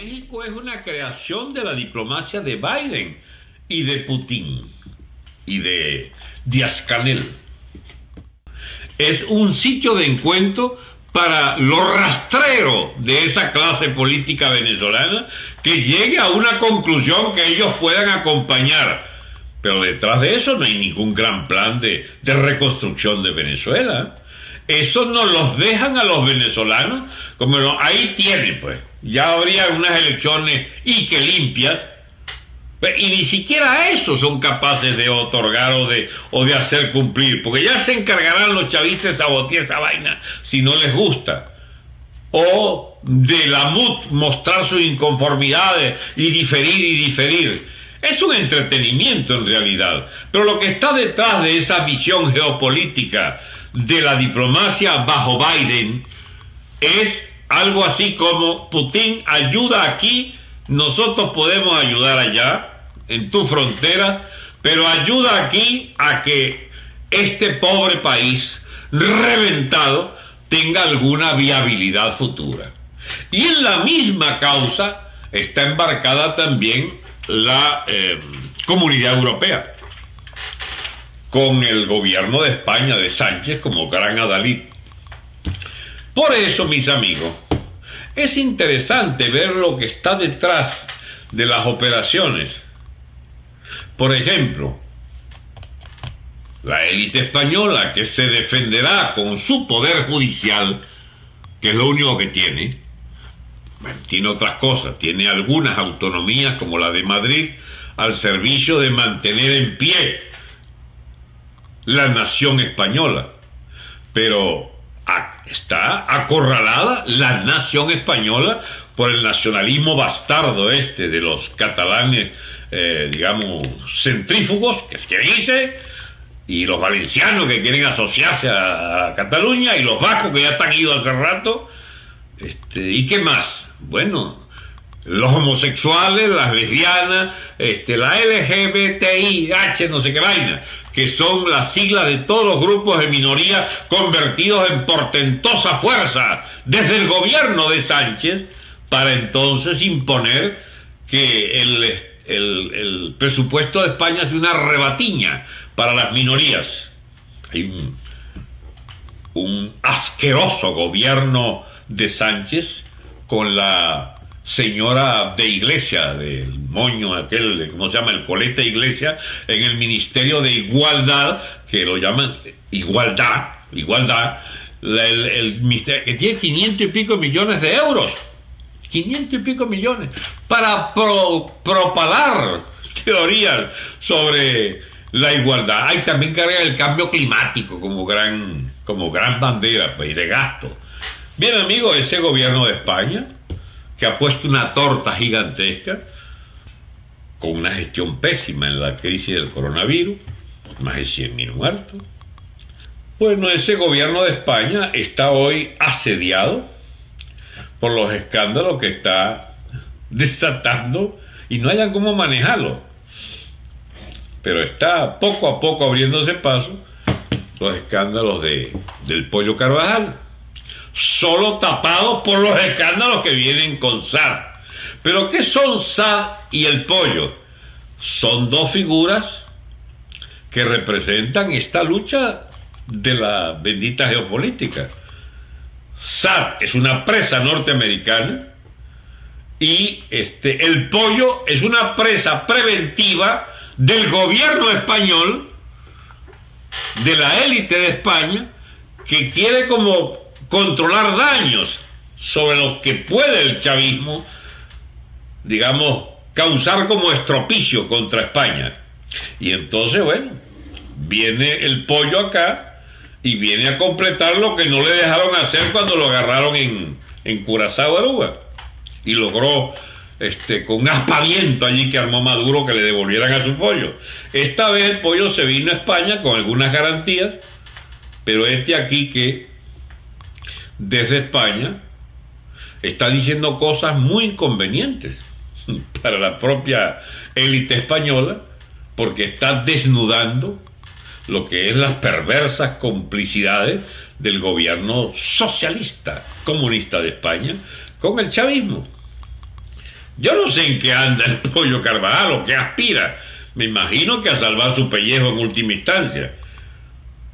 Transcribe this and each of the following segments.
México es una creación de la diplomacia de Biden y de Putin y de Díaz Canel. Es un sitio de encuentro para los rastreros de esa clase política venezolana que llegue a una conclusión que ellos puedan acompañar. Pero detrás de eso no hay ningún gran plan de, de reconstrucción de Venezuela. Eso nos los dejan a los venezolanos, como no, ahí tienen pues, ya habría unas elecciones y que limpias, y ni siquiera eso son capaces de otorgar o de, o de hacer cumplir, porque ya se encargarán los chavistas de sabotear esa vaina si no les gusta. O de la MUT mostrar sus inconformidades y diferir y diferir. Es un entretenimiento en realidad, pero lo que está detrás de esa visión geopolítica de la diplomacia bajo Biden es algo así como Putin ayuda aquí, nosotros podemos ayudar allá, en tu frontera, pero ayuda aquí a que este pobre país reventado tenga alguna viabilidad futura. Y en la misma causa está embarcada también la eh, comunidad europea, con el gobierno de España de Sánchez como gran adalid. Por eso, mis amigos, es interesante ver lo que está detrás de las operaciones. Por ejemplo, la élite española que se defenderá con su poder judicial, que es lo único que tiene, tiene otras cosas, tiene algunas autonomías como la de Madrid al servicio de mantener en pie la nación española. Pero está acorralada la nación española por el nacionalismo bastardo este de los catalanes, eh, digamos, centrífugos, que es que dice, y los valencianos que quieren asociarse a, Cataluña, y los vascos que ya están idos hace rato. Este, ¿Y qué más? Bueno, los homosexuales, las lesbianas, este, la LGBTI, H, no sé qué vaina, que son las siglas de todos los grupos de minoría convertidos en portentosa fuerza desde el gobierno de Sánchez para entonces imponer que el, el, presupuesto de España es una rebatiña para las minorías. Hay un, un asqueroso gobierno de Sánchez con la señora de iglesia, del moño aquel, ¿cómo se llama? El coleta iglesia, en el Ministerio de Igualdad, que lo llaman igualdad, igualdad, el, que tiene 500 y pico millones de euros. 500 y pico millones para propalar teorías sobre la igualdad. Hay también carga el cambio climático como gran, como gran bandera pues, de gasto. Bien, amigos, ese gobierno de España que ha puesto una torta gigantesca con una gestión pésima en la crisis del coronavirus, más de 100.000 muertos. Bueno, ese gobierno de España está hoy asediado por los escándalos que está desatando y no hayan cómo manejarlo. Pero está poco a poco abriéndose paso los escándalos de, del pollo Carvajal solo tapados por los escándalos que vienen con SAD. Pero ¿qué son SAD y el pollo? Son dos figuras que representan esta lucha de la bendita geopolítica. SAD es una presa norteamericana y este, el pollo es una presa preventiva del gobierno español, de la élite de España, que quiere como controlar daños sobre lo que puede el chavismo, digamos, causar como estropicio contra España. Y entonces, bueno, viene el pollo acá y viene a completar lo que no le dejaron hacer cuando lo agarraron en, en Curazao, Aruba. Y logró, este, con un aspaviento allí que armó Maduro que le devolvieran a su pollo. Esta vez el pollo se vino a España con algunas garantías, pero este aquí que desde España está diciendo cosas muy inconvenientes para la propia élite española porque está desnudando lo que es las perversas complicidades del gobierno socialista comunista de España con el chavismo. Yo no sé en qué anda el pollo Carvajal o qué aspira. Me imagino que a salvar su pellejo en última instancia.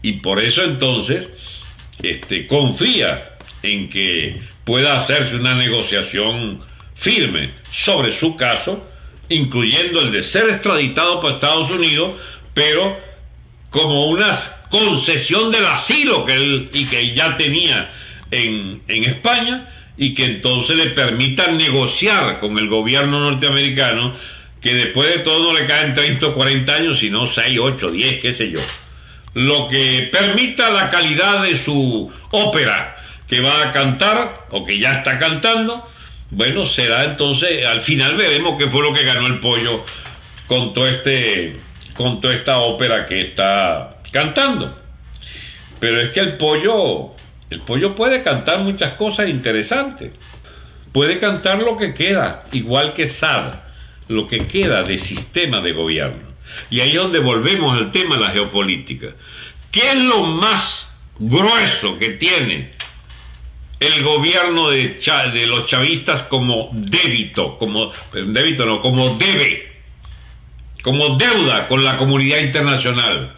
Y por eso entonces este, confía en que pueda hacerse una negociación firme sobre su caso, incluyendo el de ser extraditado por Estados Unidos, pero como una concesión del asilo que él y que ya tenía en, en España y que entonces le permita negociar con el gobierno norteamericano que después de todo no le caen 30 o 40 años, sino 6, 8, 10, qué sé yo. Lo que permita la calidad de su ópera que va a cantar o que ya está cantando, bueno, será entonces, al final veremos qué fue lo que ganó el pollo con todo este, con toda esta ópera que está cantando. Pero es que el pollo el pollo puede cantar muchas cosas interesantes. Puede cantar lo que queda, igual que Sad, lo que queda de sistema de gobierno. Y ahí es donde volvemos al tema de la geopolítica. ¿Qué es lo más grueso que tiene el gobierno de, los chavistas como débito, como débito no, como debe, como deuda con la comunidad internacional?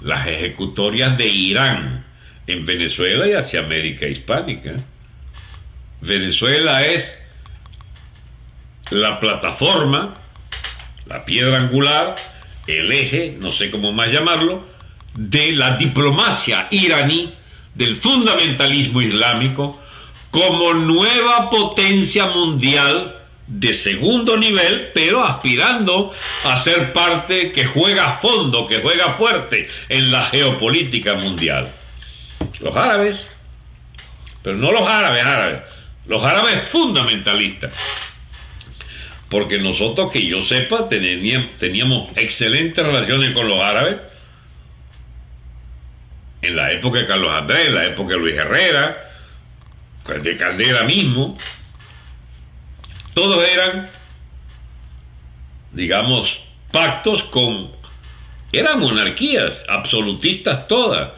Las ejecutorias de Irán en Venezuela y hacia América Hispánica. Venezuela es la plataforma, la piedra angular, el eje, no sé cómo más llamarlo, de la diplomacia iraní, del fundamentalismo islámico, como nueva potencia mundial de segundo nivel, pero aspirando a ser parte que juega a fondo, que juega fuerte en la geopolítica mundial los árabes, pero no los árabes árabes, los árabes fundamentalistas. Porque nosotros, que yo sepa, teníamos, teníamos excelentes relaciones con los árabes en la época de Carlos Andrés, en la época de Luis Herrera, de Caldera mismo. Todos eran, digamos, pactos con... Eran monarquías, absolutistas todas,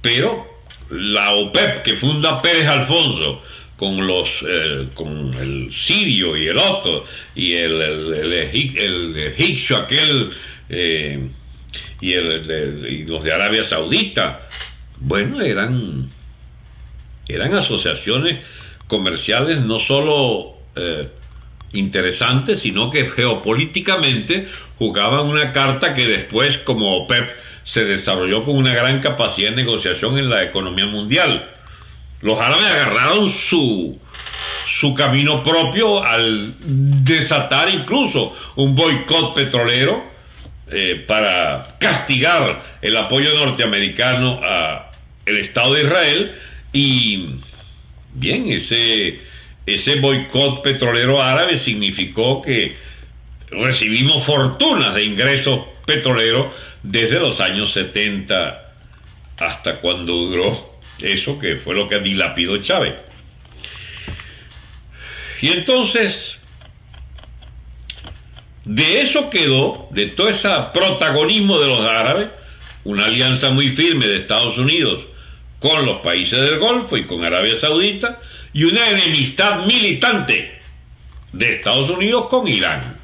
pero la OPEP que funda Pérez Alfonso con los eh, con el sirio y el otro y el, el, egipcio aquel eh, y, el, los de Arabia Saudita bueno eran eran asociaciones comerciales no solo eh, interesantes sino que geopolíticamente jugaban una carta que después como OPEP se desarrolló con una gran capacidad de negociación en la economía mundial. Los árabes agarraron su, su camino propio al desatar incluso un boicot petrolero eh, para castigar el apoyo norteamericano a el Estado de Israel y bien ese ese boicot petrolero árabe significó que recibimos fortunas de ingresos petroleros desde los años 70 hasta cuando duró eso que fue lo que dilapidó Chávez. Y entonces, de eso quedó, de todo ese protagonismo de los árabes, una alianza muy firme de Estados Unidos con los países del Golfo y con Arabia Saudita, y una enemistad militante de Estados Unidos con Irán.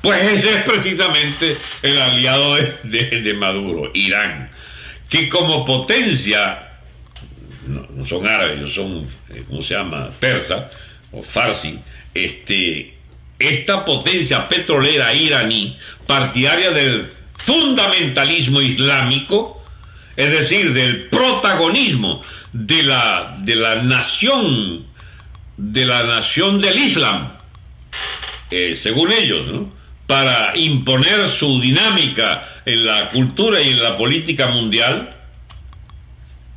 Pues ese es precisamente el aliado de, Maduro, Irán, que como potencia, no, son árabes, son, eh, ¿cómo se llama?, persa o farsi, este, esta potencia petrolera iraní, partidaria del fundamentalismo islámico, es decir, del protagonismo de la, de la nación, de la nación del Islam, eh, según ellos, ¿no? para imponer su dinámica en la cultura y en la política mundial?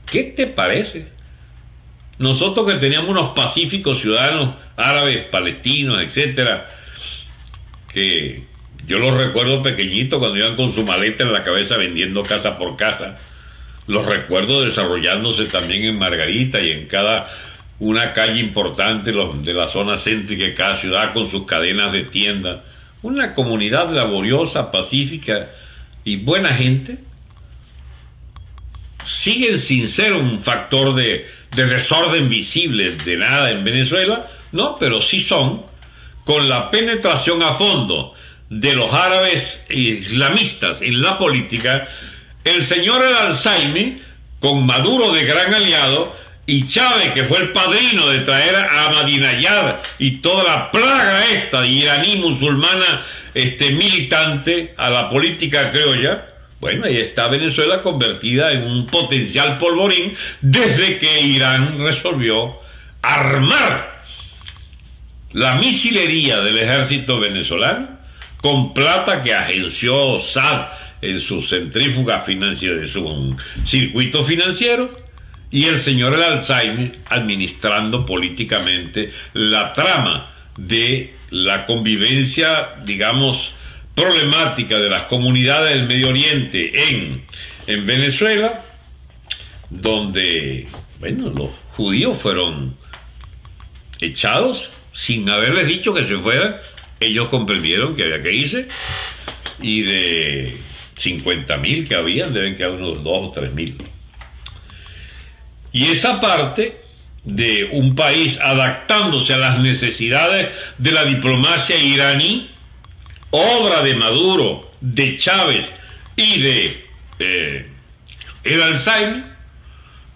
¿Qué te parece? Nosotros que teníamos unos pacíficos ciudadanos árabes, palestinos, etcétera, que yo los recuerdo pequeñitos cuando iban con su maleta en la cabeza vendiendo casa por casa. Los recuerdo desarrollándose también en Margarita y en cada una calle importante de la zona céntrica de cada ciudad con sus cadenas de tiendas. Una comunidad laboriosa, pacífica y buena gente, siguen sin ser un factor de, desorden visible de nada en Venezuela, no, pero sí son con la penetración a fondo de los árabes islamistas en la política, el señor Alzheimer, con Maduro de gran aliado, y Chávez, que fue el padrino de traer a Ahmadinejad y toda la plaga esta de iraní musulmana este, militante a la política criolla, bueno, ahí está Venezuela convertida en un potencial polvorín desde que Irán resolvió armar la misilería del ejército venezolano con plata que agenció SAD en su centrífuga financiera, de su circuito financiero, y el señor el Alzheimer administrando políticamente la trama de la convivencia, digamos, problemática de las comunidades del Medio Oriente en, en Venezuela, donde, bueno, los judíos fueron echados sin haberles dicho que se fueran, ellos comprendieron que había que irse, y de 50.000 que habían, deben quedar unos 2 o 3.000. Y esa parte de un país adaptándose a las necesidades de la diplomacia iraní, obra de Maduro, de Chávez y de eh, el Alzheimer,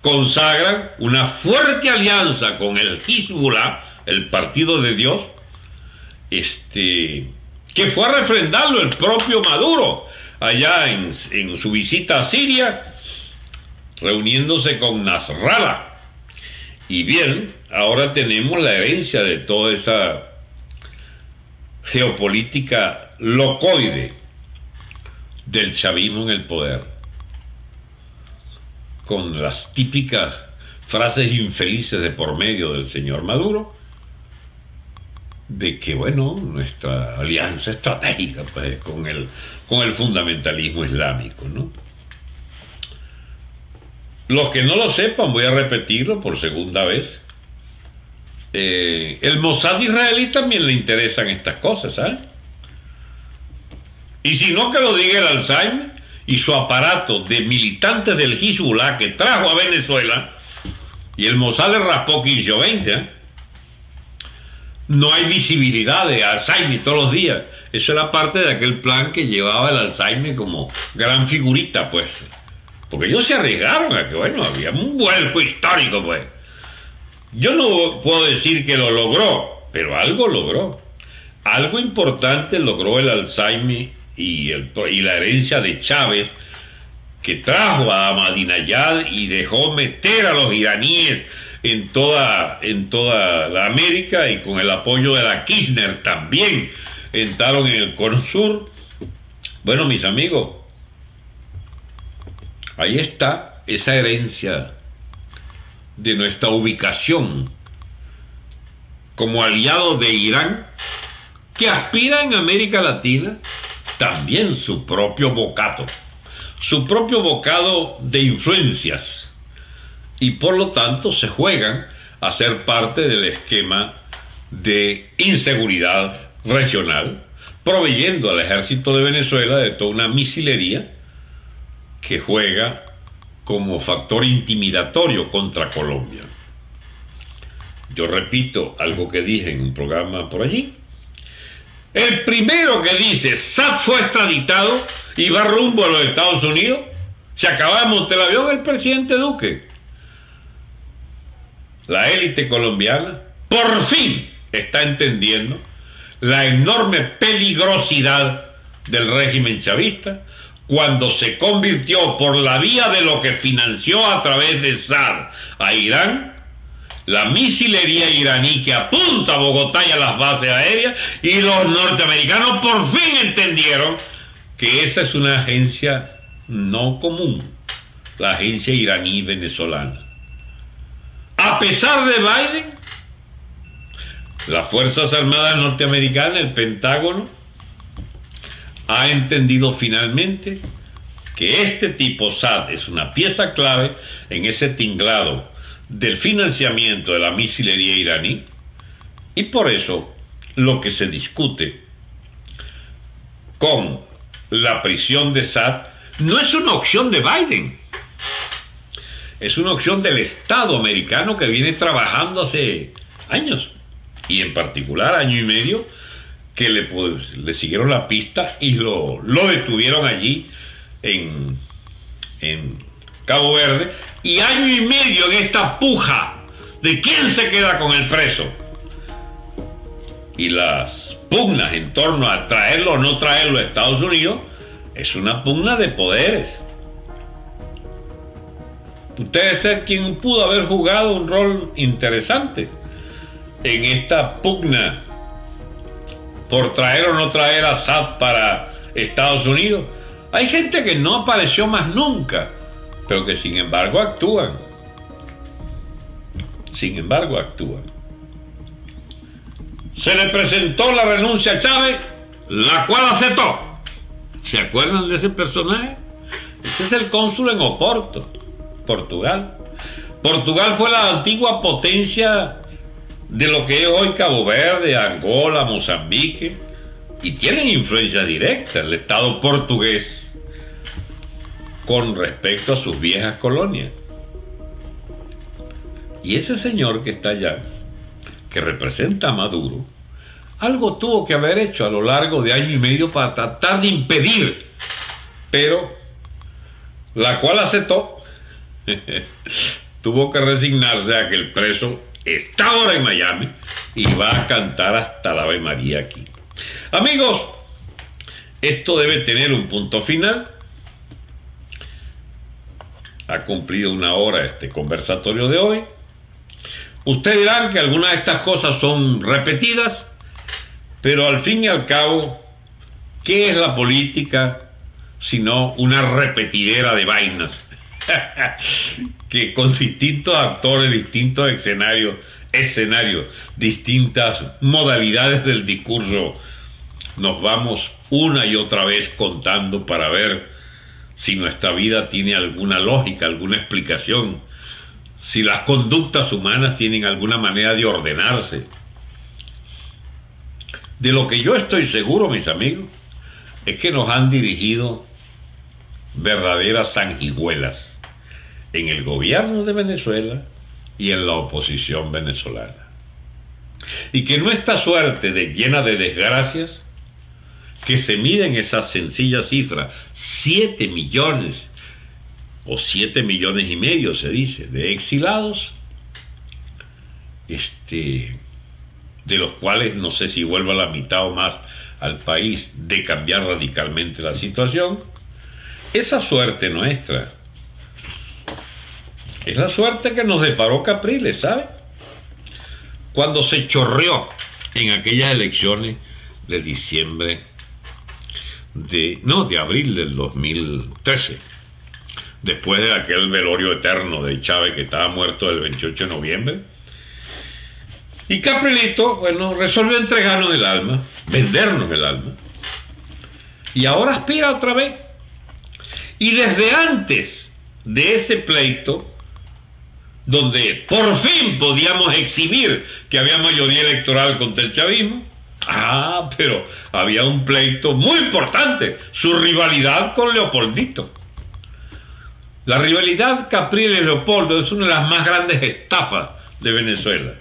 consagran una fuerte alianza con el Hezbollah, el Partido de Dios, este, que fue a refrendarlo el propio Maduro allá en, en su visita a Siria, reuniéndose con Nasrallah. Y bien, ahora tenemos la herencia de toda esa geopolítica locoide del chavismo en el poder, con las típicas frases infelices de por medio del señor Maduro, de que, bueno, nuestra alianza estratégica pues, con, el, con el fundamentalismo islámico, ¿no? Los que no lo sepan, voy a repetirlo por segunda vez. Eh, el Mossad israelí también le interesan estas cosas, ¿sabes? Y si no, que lo diga el Alzheimer y su aparato de militantes del Hezbollah que trajo a Venezuela, y el Mossad de raspó 15 20, ¿eh? No hay visibilidad de Alzheimer todos los días. Eso era parte de aquel plan que llevaba el Alzheimer como gran figurita, pues. Porque ellos se arriesgaron a que, bueno, había un vuelco histórico, pues. Yo no puedo decir que lo logró, pero algo logró. Algo importante logró el Alzheimer y, el, y la herencia de Chávez, que trajo a Ahmadinejad y dejó meter a los iraníes en toda, en toda la América y con el apoyo de la Kirchner también entraron en el Cono. Bueno, mis amigos, Ahí está esa herencia de nuestra ubicación como aliado de Irán, que aspira en América Latina también su propio bocado, su propio bocado de influencias, y por lo tanto se juegan a ser parte del esquema de inseguridad regional, proveyendo al ejército de Venezuela de toda una misilería que juega como factor intimidatorio contra Colombia. Yo repito algo que dije en un programa por allí. El primero que dice SAT fue extraditado y va rumbo a los Estados Unidos, se acaba de montar el avión el presidente Duque. La élite colombiana por fin está entendiendo la enorme peligrosidad del régimen chavista, cuando se convirtió por la vía de lo que financió a través de SAD a Irán, la misilería iraní que apunta a Bogotá y a las bases aéreas, y los norteamericanos por fin entendieron que esa es una agencia no común, la agencia iraní venezolana. A pesar de Biden, las Fuerzas Armadas norteamericanas, el Pentágono, ha entendido finalmente que este tipo SAD es una pieza clave en ese tinglado del financiamiento de la misilería iraní y por eso lo que se discute con la prisión de SAD no es una opción de Biden, es una opción del Estado americano que viene trabajando hace años y en particular año y medio que le, pues, le siguieron la pista y lo, lo detuvieron allí en, en Cabo Verde y año y medio en esta puja de quién se queda con el preso. Y las pugnas en torno a traerlo o no traerlo a Estados Unidos es una pugna de poderes. Ustedes ser quien pudo haber jugado un rol interesante en esta pugna por traer o no traer a Assad para Estados Unidos. Hay gente que no apareció más nunca, pero que sin embargo actúan. Sin embargo actúan. Se le presentó la renuncia a Chávez, la cual aceptó. ¿Se acuerdan de ese personaje? Ese es el cónsul en Oporto. Portugal. Portugal fue la antigua potencia de lo que es hoy Cabo Verde, Angola, Mozambique, y tienen influencia directa el Estado portugués con respecto a sus viejas colonias. Y ese señor que está allá, que representa a Maduro, algo tuvo que haber hecho a lo largo de año y medio para tratar de impedir, pero la cual aceptó tuvo que resignarse a que el preso está ahora en Miami y va a cantar hasta la Ave María aquí. Amigos, esto debe tener un punto final. Ha cumplido una hora este conversatorio de hoy. Ustedes dirán que algunas de estas cosas son repetidas, pero al fin y al cabo, ¿qué es la política sino una repetidera de vainas? que con distintos actores, distintos escenarios, distintas modalidades del discurso, nos vamos una y otra vez contando para ver si nuestra vida tiene alguna lógica, alguna explicación, si las conductas humanas tienen alguna manera de ordenarse. De lo que yo estoy seguro, mis amigos, es que nos han dirigido verdaderas sanguijuelas en el gobierno de Venezuela y en la oposición venezolana. Y que nuestra suerte de llena de desgracias, que se mide en esa sencilla cifra, 7 millones o 7 millones y medio se dice, de exilados, este, de los cuales no sé si vuelva la mitad o más al país de cambiar radicalmente la situación, esa suerte nuestra es la suerte que nos deparó Capriles, ¿sabe? Cuando se chorreó en aquellas elecciones de diciembre de, no, de abril del 2013, después de aquel velorio eterno de Chávez que estaba muerto el 28 de noviembre. Y Caprilito, bueno, resolvió entregarnos el alma, vendernos el alma. Y ahora aspira otra vez. Y desde antes de ese pleito, donde por fin podíamos exhibir que había mayoría electoral contra el chavismo. Ah, pero había un pleito muy importante, su rivalidad con Leopoldito. La rivalidad Capriles-Leopoldo es una de las más grandes estafas de Venezuela.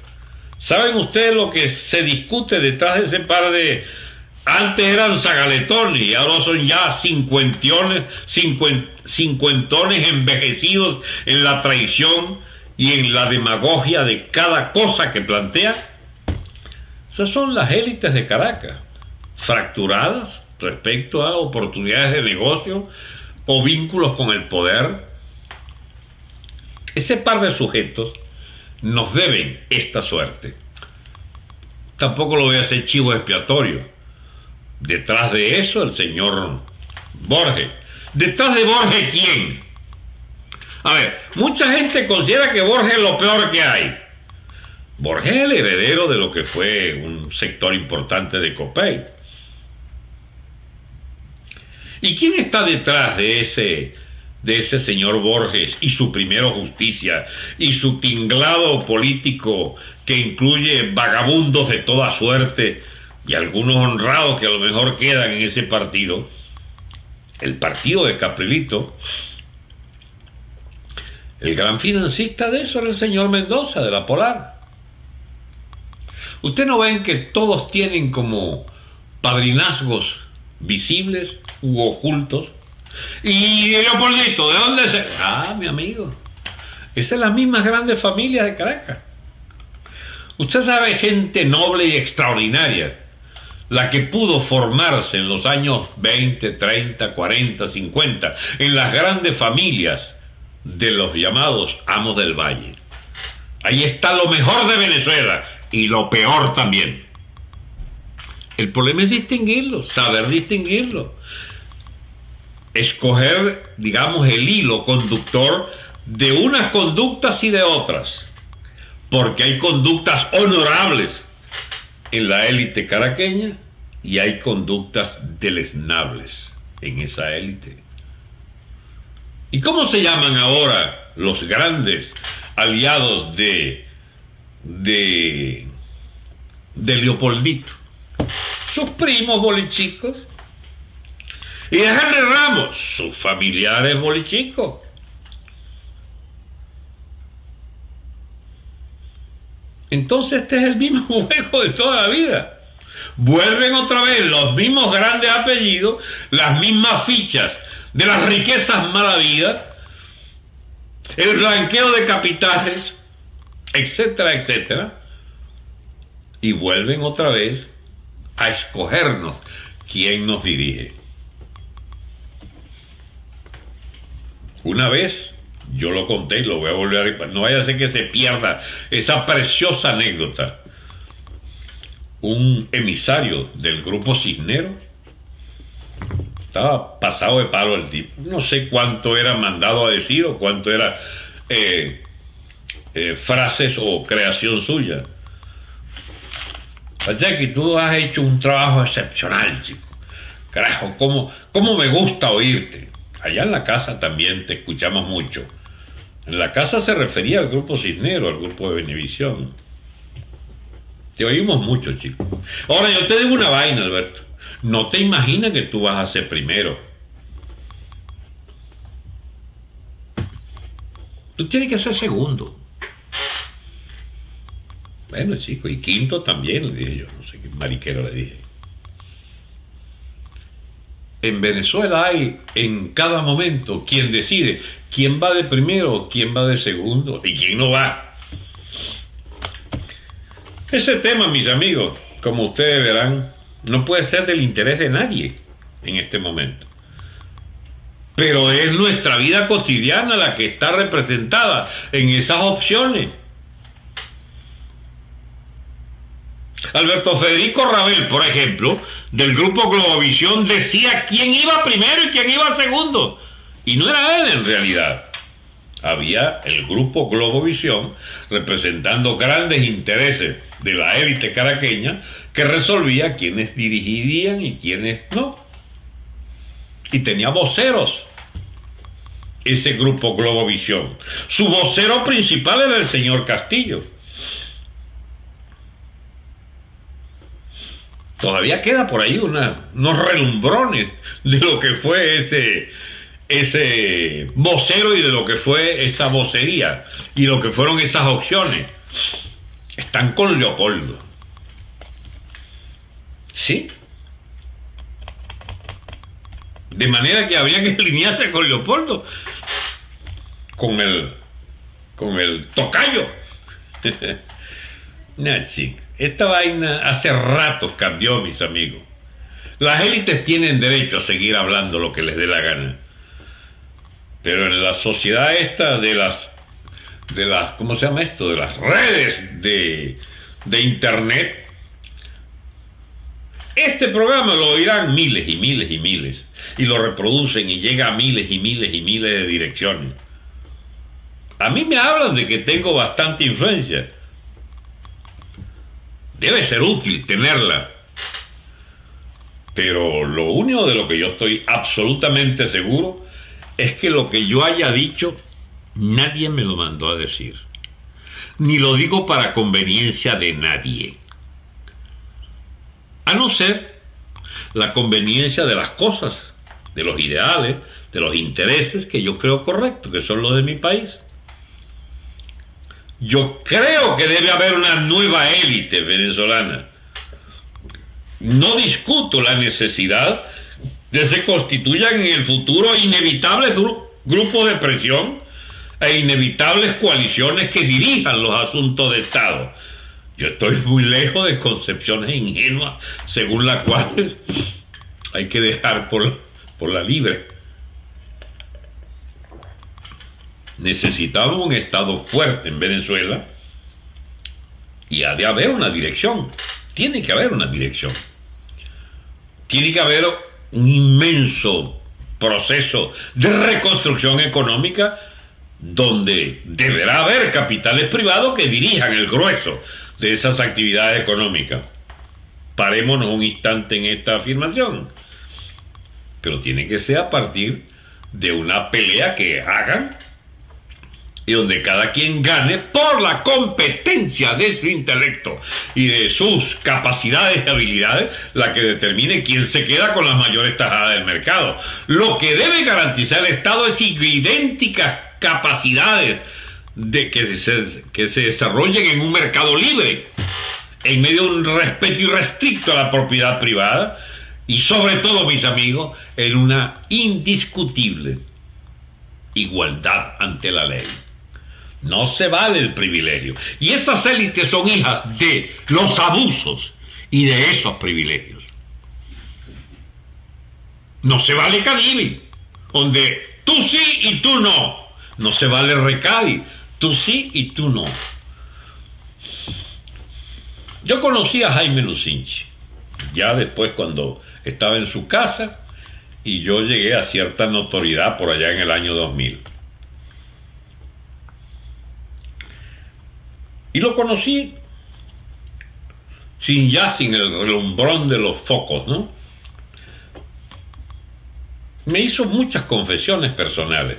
¿Saben ustedes lo que se discute detrás de ese par de... Antes eran zagaletones y ahora son ya cincuentones, cincuentones envejecidos en la traición y en la demagogia de cada cosa que plantea, esas son las élites de Caracas, fracturadas respecto a oportunidades de negocio o vínculos con el poder. Ese par de sujetos nos deben esta suerte. Tampoco lo voy a hacer chivo expiatorio. Detrás de eso el señor Borges. ¿Detrás de Borges quién? A ver, mucha gente considera que Borges es lo peor que hay. Borges es el heredero de lo que fue un sector importante de Copey. ¿Y quién está detrás de ese, de ese señor Borges y su primero justicia y su tinglado político que incluye vagabundos de toda suerte y algunos honrados que a lo mejor quedan en ese partido? El partido de Caprilito el gran financista de eso era el señor Mendoza, de la Polar. Ustedes no ven que todos tienen como, padrinazgos visibles u ocultos. Y Leopoldito, ¿de dónde se...? Ah, mi amigo. Esa es la misma grandes familias de Caracas. Usted sabe gente noble y extraordinaria, la que pudo formarse en los años 20, 30, 40, 50, en las grandes familias de los llamados amos del valle. Ahí está lo mejor de Venezuela y lo peor también. El problema es distinguirlo, saber distinguirlo. Escoger, digamos, el hilo conductor de unas conductas y de otras. Porque hay conductas honorables en la élite caraqueña y hay conductas deleznables en esa élite. ¿Y cómo se llaman ahora los grandes aliados de, de, Leopoldito? Sus primos bolichicos. Y de Henry Ramos, sus familiares bolichicos. Entonces este es el mismo juego de toda la vida. Vuelven otra vez los mismos grandes apellidos, las mismas fichas de las riquezas malavidas, el blanqueo de capitales, etcétera, etcétera, y vuelven otra vez a escogernos quién nos dirige. Una vez, yo lo conté y lo voy a volver a... No vaya a ser que se pierda esa preciosa anécdota. Un emisario del grupo Cisnero estaba pasado de palo el tipo. No sé cuánto era mandado a decir o cuánto era eh, eh, frases o creación suya. que tú has hecho un trabajo excepcional, chico. Carajo, ¿cómo, ¿cómo me gusta oírte? Allá en la casa también te escuchamos mucho. En la casa se refería al grupo Cisnero, al grupo de Benevisión. Te oímos mucho, chico. Ahora yo te digo una vaina, Alberto. No te imaginas que tú vas a ser primero. Tú tienes que ser segundo. Bueno, chico, y quinto también, le dije yo. No sé qué mariquero le dije. En Venezuela hay en cada momento quien decide quién va de primero, quién va de segundo y quién no va. Ese tema, mis amigos, como ustedes verán, no puede ser del interés de nadie en este momento. Pero es nuestra vida cotidiana la que está representada en esas opciones. Alberto Federico Rabel, por ejemplo, del grupo Globovisión, decía quién iba primero y quién iba segundo. Y no era él en realidad. Había el grupo Globovisión representando grandes intereses de la élite caraqueña que resolvía quiénes dirigirían y quiénes no. Y tenía voceros ese grupo Globovisión. Su vocero principal era el señor Castillo. Todavía queda por ahí una, unos relumbrones de lo que fue ese, ese vocero y de lo que fue esa vocería y lo que fueron esas opciones están con Leopoldo. ¿Sí? De manera que habría que alinearse con Leopoldo, con el, con el tocayo. nah, esta vaina hace rato cambió, mis amigos. Las élites tienen derecho a seguir hablando lo que les dé la gana. Pero en la sociedad esta de las de las, ¿cómo se llama esto? De las redes de, de Internet. Este programa lo oirán miles y miles y miles y lo reproducen y llega a miles y miles y miles de direcciones. A mí me hablan de que tengo bastante influencia. Debe ser útil tenerla. Pero lo único de lo que yo estoy absolutamente seguro es que lo que yo haya dicho Nadie me lo mandó a decir. Ni lo digo para conveniencia de nadie. A no ser la conveniencia de las cosas, de los ideales, de los intereses que yo creo correctos, que son los de mi país. Yo creo que debe haber una nueva élite venezolana. no discuto la necesidad de se constituyan en el futuro inevitables grupos de presión e inevitables coaliciones que dirijan los asuntos de Estado. Yo estoy muy lejos de concepciones ingenuas según las cuales hay que dejar por, por la libre. Necesitamos un Estado fuerte en Venezuela y ha de haber una dirección. Tiene que haber una dirección. Tiene que haber un inmenso proceso de reconstrucción económica donde deberá haber capitales privados que dirijan el grueso de esas actividades económicas. Parémonos un instante en esta afirmación. Pero tiene que ser a partir de una pelea que hagan y donde cada quien gane por la competencia de su intelecto y de sus capacidades y habilidades, la que determine quién se queda con las mayores tajadas del mercado. Lo que debe garantizar el Estado es idénticas capacidades de que se, que se desarrollen en un mercado libre, en medio de un respeto irrestricto a la propiedad privada y sobre todo, mis amigos, en una indiscutible igualdad ante la ley. No se vale el privilegio. Y esas élites son hijas de los abusos y de esos privilegios. No se vale Cadivi, donde tú sí y tú no. No se vale Recadi, tú sí y tú no. Yo conocí a Jaime Lucinchi, ya después cuando estaba en su casa y yo llegué a cierta notoriedad por allá en el año 2000. Y lo conocí sin ya sin el relumbrón de los focos, ¿no? Me hizo muchas confesiones personales.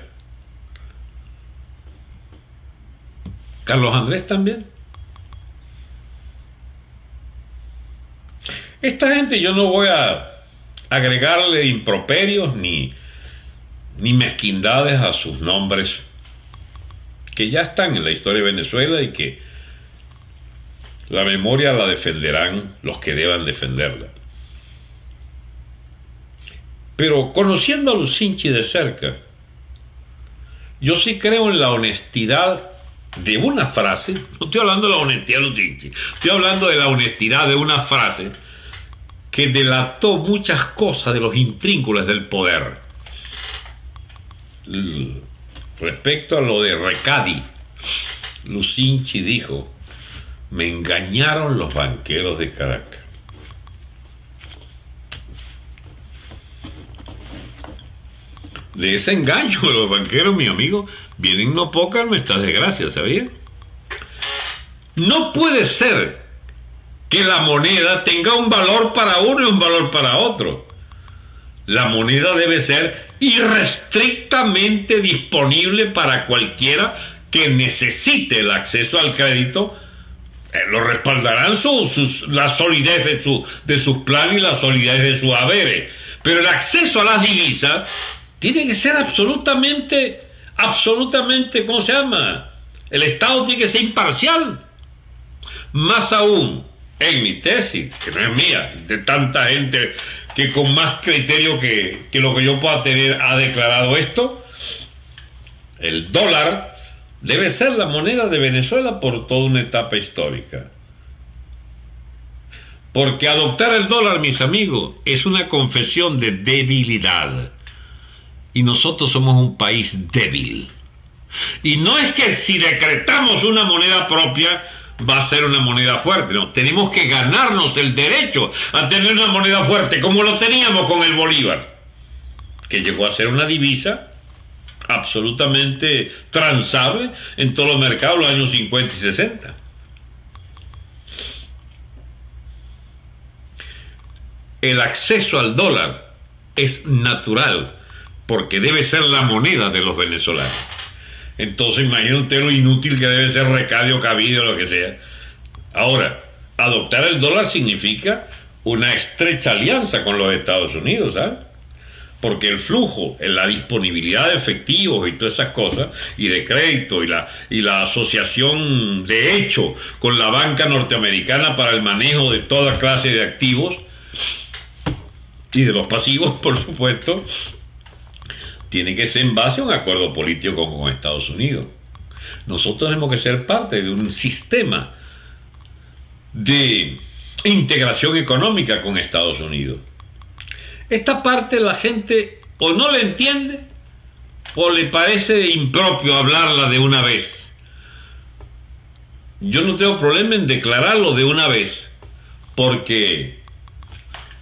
Carlos Andrés también. Esta gente yo no voy a agregarle improperios ni, ni mezquindades a sus nombres que ya están en la historia de Venezuela y que la memoria la defenderán los que deban defenderla. Pero conociendo a Lucinchi de cerca, yo sí creo en la honestidad de una frase, no estoy hablando de la honestidad de Lucinchi, estoy hablando de la honestidad de una frase que delató muchas cosas de los intrínculos del poder. Respecto a lo de Recadi, Lucinchi dijo, me engañaron los banqueros de Caracas. De ese engaño de los banqueros, mi amigo, vienen no pocas nuestras desgracias, ¿sabía? No puede ser que la moneda tenga un valor para uno y un valor para otro. La moneda debe ser irrestrictamente disponible para cualquiera que necesite el acceso al crédito lo respaldarán la solidez de, su, de sus planes y la solidez de sus haberes. Pero el acceso a las divisas tiene que ser absolutamente, absolutamente, ¿cómo se llama? El Estado tiene que ser imparcial. Más aún, en mi tesis, que no es mía, de tanta gente que con más criterio que, que lo que yo pueda tener ha declarado esto, el dólar debe ser la moneda de Venezuela por toda una etapa histórica. Porque adoptar el dólar, mis amigos, es una confesión de debilidad. Y nosotros somos un país débil. Y no es que si decretamos una moneda propia va a ser una moneda fuerte, tenemos que ganarnos el derecho a tener una moneda fuerte, como lo teníamos con el Bolívar, que llegó a ser una divisa absolutamente transable en todos los mercados los años 50 y 60. El acceso al dólar es natural porque debe ser la moneda de los venezolanos. Entonces imagínate usted lo inútil que debe ser recadio, cabido, lo que sea. Ahora, adoptar el dólar significa una estrecha alianza con los Estados Unidos, ¿sabes? Porque el flujo, la disponibilidad de efectivos y todas esas cosas, y de crédito, y la, y la asociación de hecho con la banca norteamericana para el manejo de toda clase de activos, Y de los pasivos, por supuesto, tiene que ser en base a un acuerdo político con, Estados Unidos. Nosotros tenemos que ser parte de un sistema de integración económica con Estados Unidos. Esta parte la gente o no la entiende o le parece impropio hablarla de una vez. Yo no tengo problema en declararlo de una vez, porque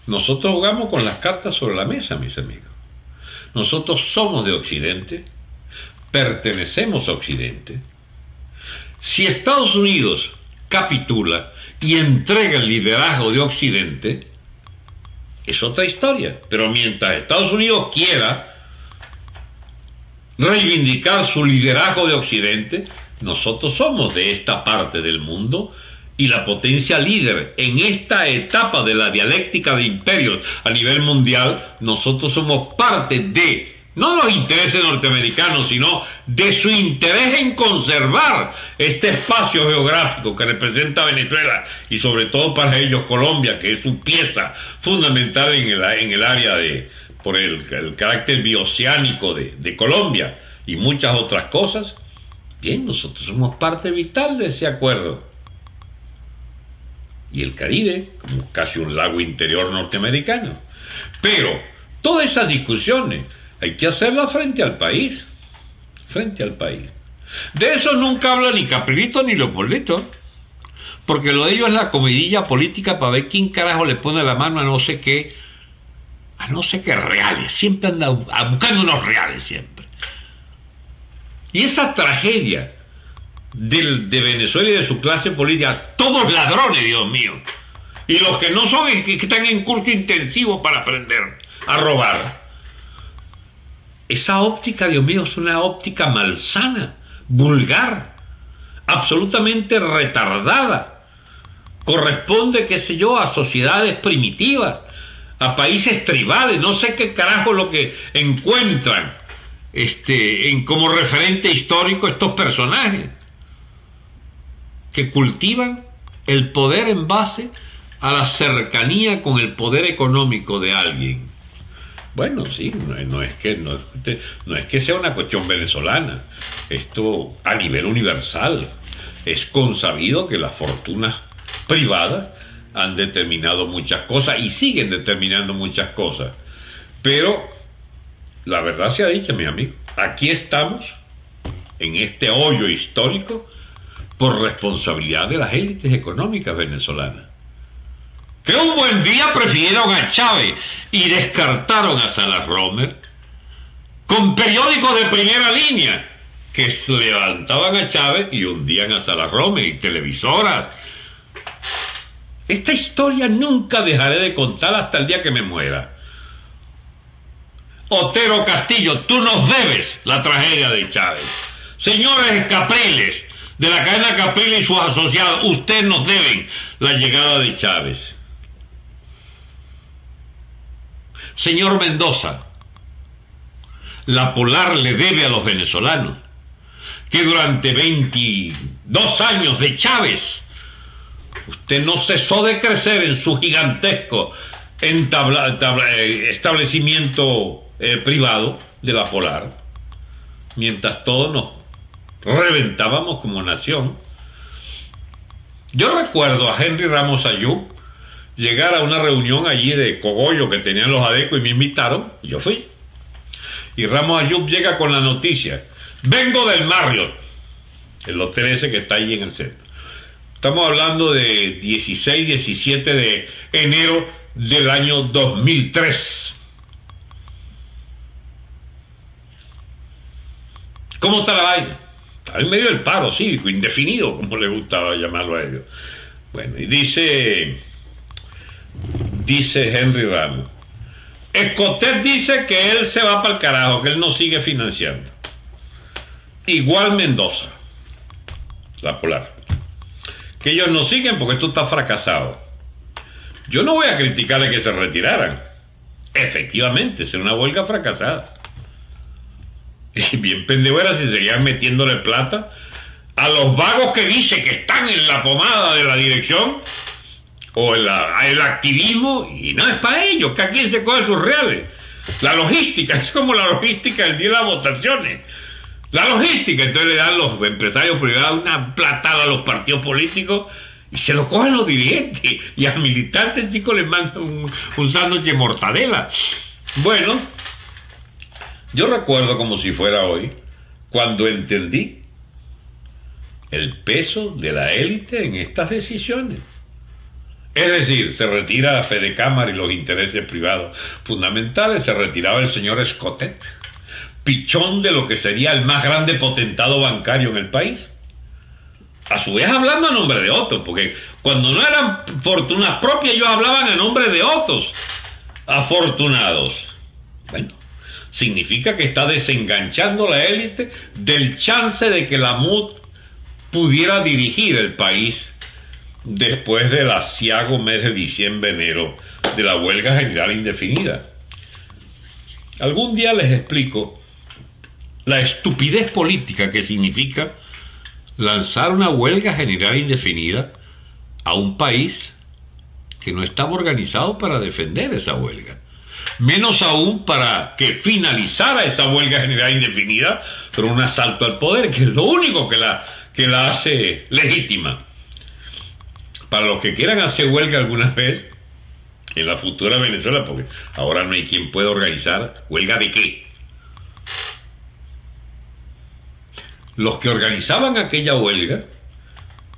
nosotros jugamos con las cartas sobre la mesa, mis amigos. Nosotros somos de Occidente, pertenecemos a Occidente. Si Estados Unidos capitula y entrega el liderazgo de Occidente, es otra historia. Pero mientras Estados Unidos quiera reivindicar su liderazgo de Occidente, nosotros somos de esta parte del mundo y la potencia líder en esta etapa de la dialéctica de imperios a nivel mundial, nosotros somos parte de, no los intereses norteamericanos, sino de su interés en conservar este espacio geográfico que representa Venezuela y sobre todo para ellos Colombia, que es su pieza fundamental en el, en el área de, por el, carácter bioceánico de, de Colombia y muchas otras cosas. Bien, nosotros somos parte vital de ese acuerdo y el Caribe, como casi un lago interior norteamericano. Pero todas esas discusiones hay que hacerlas frente al país, frente al país. De eso nunca habla ni Caprilito ni Leopoldito, porque lo de ellos es la comidilla política para ver quién carajo le pone la mano a no sé qué, a no sé qué reales, siempre anda buscando unos reales siempre. Y esa tragedia de Venezuela y de su clase política, todos ladrones, Dios mío. Y los que no son, que están en curso intensivo para aprender a robar. Esa óptica, Dios mío, es una óptica malsana, vulgar, absolutamente retardada. Corresponde, qué sé yo, a sociedades primitivas, a países tribales, no sé qué carajo lo que encuentran este, en, como referente histórico estos personajes que cultivan el poder en base a la cercanía con el poder económico de alguien. Bueno, sí, no, es que, no, no es que sea una cuestión venezolana, esto a nivel universal. Es consabido que las fortunas privadas han determinado muchas cosas y siguen determinando muchas cosas. Pero la verdad se ha dicho, mi amigo, aquí estamos, en este hoyo histórico, por responsabilidad de las élites económicas venezolanas. Que un buen día prefirieron a Chávez y descartaron a Salas Romer, con periódicos de primera línea que levantaban a Chávez y hundían a Salas Romer y televisoras. Esta historia nunca dejaré de contar hasta el día que me muera. Otero Castillo, tú nos debes la tragedia de Chávez. Señores Capriles, de la cadena Capri y sus asociados, ustedes nos deben la llegada de Chávez. Señor Mendoza, la Polar le debe a los venezolanos que durante 22 años de Chávez usted no cesó de crecer en su gigantesco eh, establecimiento eh, privado de la Polar, mientras todos nos reventábamos como nación. Yo recuerdo a Henry Ramos Ayub llegar a una reunión allí de cogollo que tenían los adecos y me invitaron, y yo fui. Y Ramos Ayub llega con la noticia, vengo del Marriott, el hotel ese que está ahí en el centro. Estamos hablando de 16, 17 de enero del año 2003. ¿Cómo está la vaina? en medio del paro cívico, indefinido, como le gustaba llamarlo a ellos. Bueno, y dice, dice Henry Ramos, Escotet dice que él se va para el carajo, que él no sigue financiando. Igual Mendoza, la polar. Que ellos no siguen porque esto está fracasado. Yo no voy a criticarle que se retiraran. Efectivamente, será una huelga fracasada. Y bien pendejo era si seguían metiéndole plata a los vagos que dice que están en la pomada de la dirección o el, el activismo, y no es para ellos, que aquí se coge sus reales. La logística, es como la logística el día de las votaciones. La logística, entonces le dan los empresarios privados una platada a los partidos políticos y se lo cogen los dirigentes. Y al militante, chico, le mandan un, un sándwich de mortadela. Bueno, yo recuerdo como si fuera hoy, cuando entendí el peso de la élite en estas decisiones. Es decir, se retira Fede Cámara y los intereses privados fundamentales, se retiraba el señor Escotet, pichón de lo que sería el más grande potentado bancario en el país. A su vez hablando a nombre de otros, porque cuando no eran fortunas propias ellos hablaban a nombre de otros afortunados. Bueno, significa que está desenganchando la élite del chance de que la MUD pudiera dirigir el país después del asiago mes de diciembre-enero de la huelga general indefinida. Algún día les explico la estupidez política que significa lanzar una huelga general indefinida a un país que no estaba organizado para defender esa huelga. Menos aún para que finalizara esa huelga general indefinida por un asalto al poder, que es lo único que la, que la hace legítima. Para los que quieran hacer huelga alguna vez en la futura Venezuela, porque ahora no hay quien pueda organizar huelga de qué. Los que organizaban aquella huelga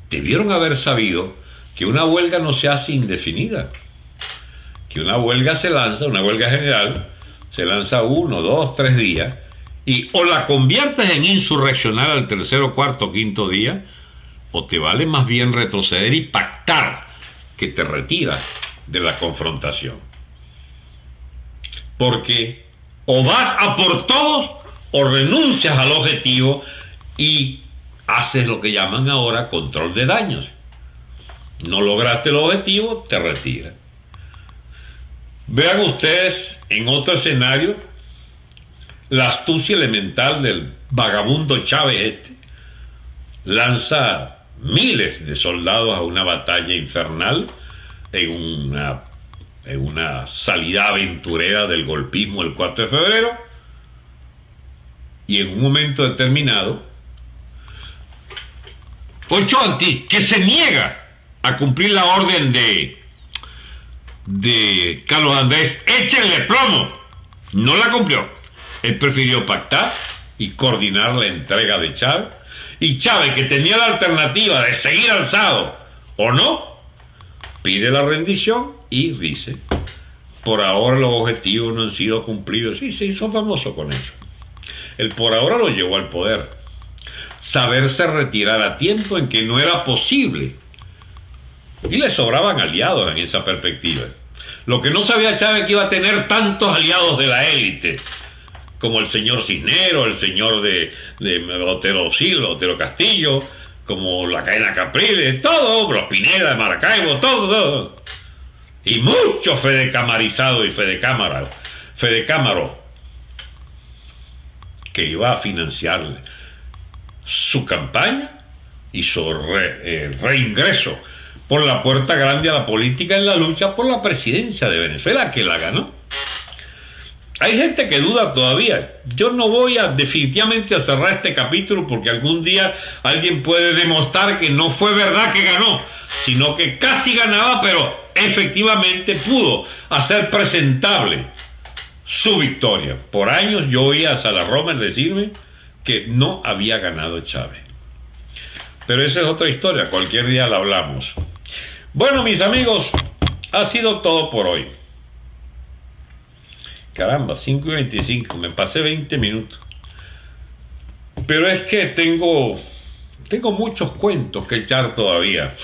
debieron haber sabido que una huelga no se hace indefinida, que una huelga se lanza, una huelga general, se lanza uno, dos, tres días, y o la conviertes en insurreccional al tercero, cuarto, quinto día, o te vale más bien retroceder y pactar que te retiras de la confrontación. Porque o vas a por todos o renuncias al objetivo y haces lo que llaman ahora control de daños. No lograste el objetivo, te retiras. Vean ustedes en otro escenario la astucia elemental del vagabundo Chávez este. Lanza miles de soldados a una batalla infernal en una, en una salida aventurera del golpismo el 4 de febrero y en un momento determinado Antis, que se niega a cumplir la orden de, de Carlos Andrés, échenle plomo. No la cumplió. Él prefirió pactar y coordinar la entrega de Chávez. Y Chávez, que tenía la alternativa de seguir alzado o no, pide la rendición y dice, por ahora los objetivos no han sido cumplidos. Y se hizo famoso con eso. El por ahora lo llevó al poder saberse retirar a tiempo en que no era posible. Y le sobraban aliados en esa perspectiva. Lo que no sabía Chávez que iba a tener tantos aliados de la élite, como el señor Cisnero, el señor de, Otero Silva, Otero Castillo, como la cadena Capriles, todo, los Pineda de Maracaibo, todo, todo. Y mucho Fede Camarizado y Fede Cámara, Fede Cámaro, que iba a financiarle su campaña y su eh, reingreso por la puerta grande a la política en la lucha por la presidencia de Venezuela, que la ganó. Hay gente que duda todavía. Yo no voy a definitivamente a cerrar este capítulo porque algún día alguien puede demostrar que no fue verdad que ganó, sino que casi ganaba, pero efectivamente pudo hacer presentable su victoria. Por años yo oía a Salarromer decirme que no había ganado Chávez. Pero esa es otra historia, cualquier día la hablamos. Bueno, mis amigos, ha sido todo por hoy. Caramba, 5 y 25, me pasé 20 minutos. Pero es que tengo, tengo muchos cuentos que echar todavía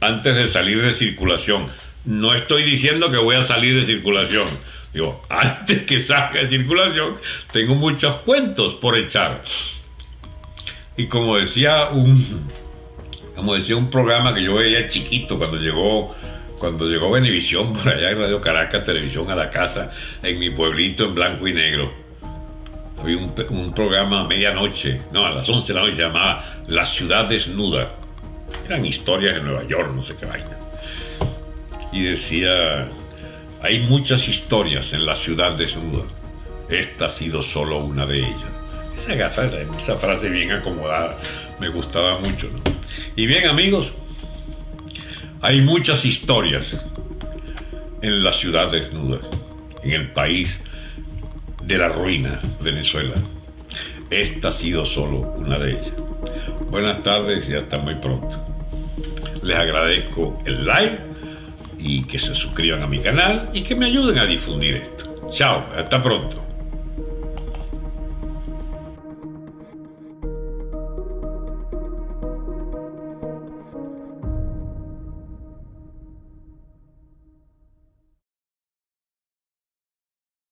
antes de salir de circulación. No estoy diciendo que voy a salir de circulación Digo, antes que salga de circulación, tengo muchos cuentos por echar. Y como decía un, como decía un programa que yo veía chiquito cuando llegó, cuando llegó Venevisión por allá en Radio Caracas, televisión a la casa, en mi pueblito en blanco y negro. Había un, un programa a medianoche, no, a las 11 de la noche, se llamaba La ciudad desnuda. Eran historias de Nueva York, no sé qué vaina. y decía, hay muchas historias en la ciudad desnuda. Esta ha sido solo una de ellas. Esa, esa frase bien acomodada me gustaba mucho. Y bien amigos, hay muchas historias en la ciudad desnuda, en el país de la ruina, Venezuela. Esta ha sido solo una de ellas. Buenas tardes y hasta muy pronto. Les agradezco el like y que se suscriban a mi canal y que me ayuden a difundir esto. Chao, hasta pronto.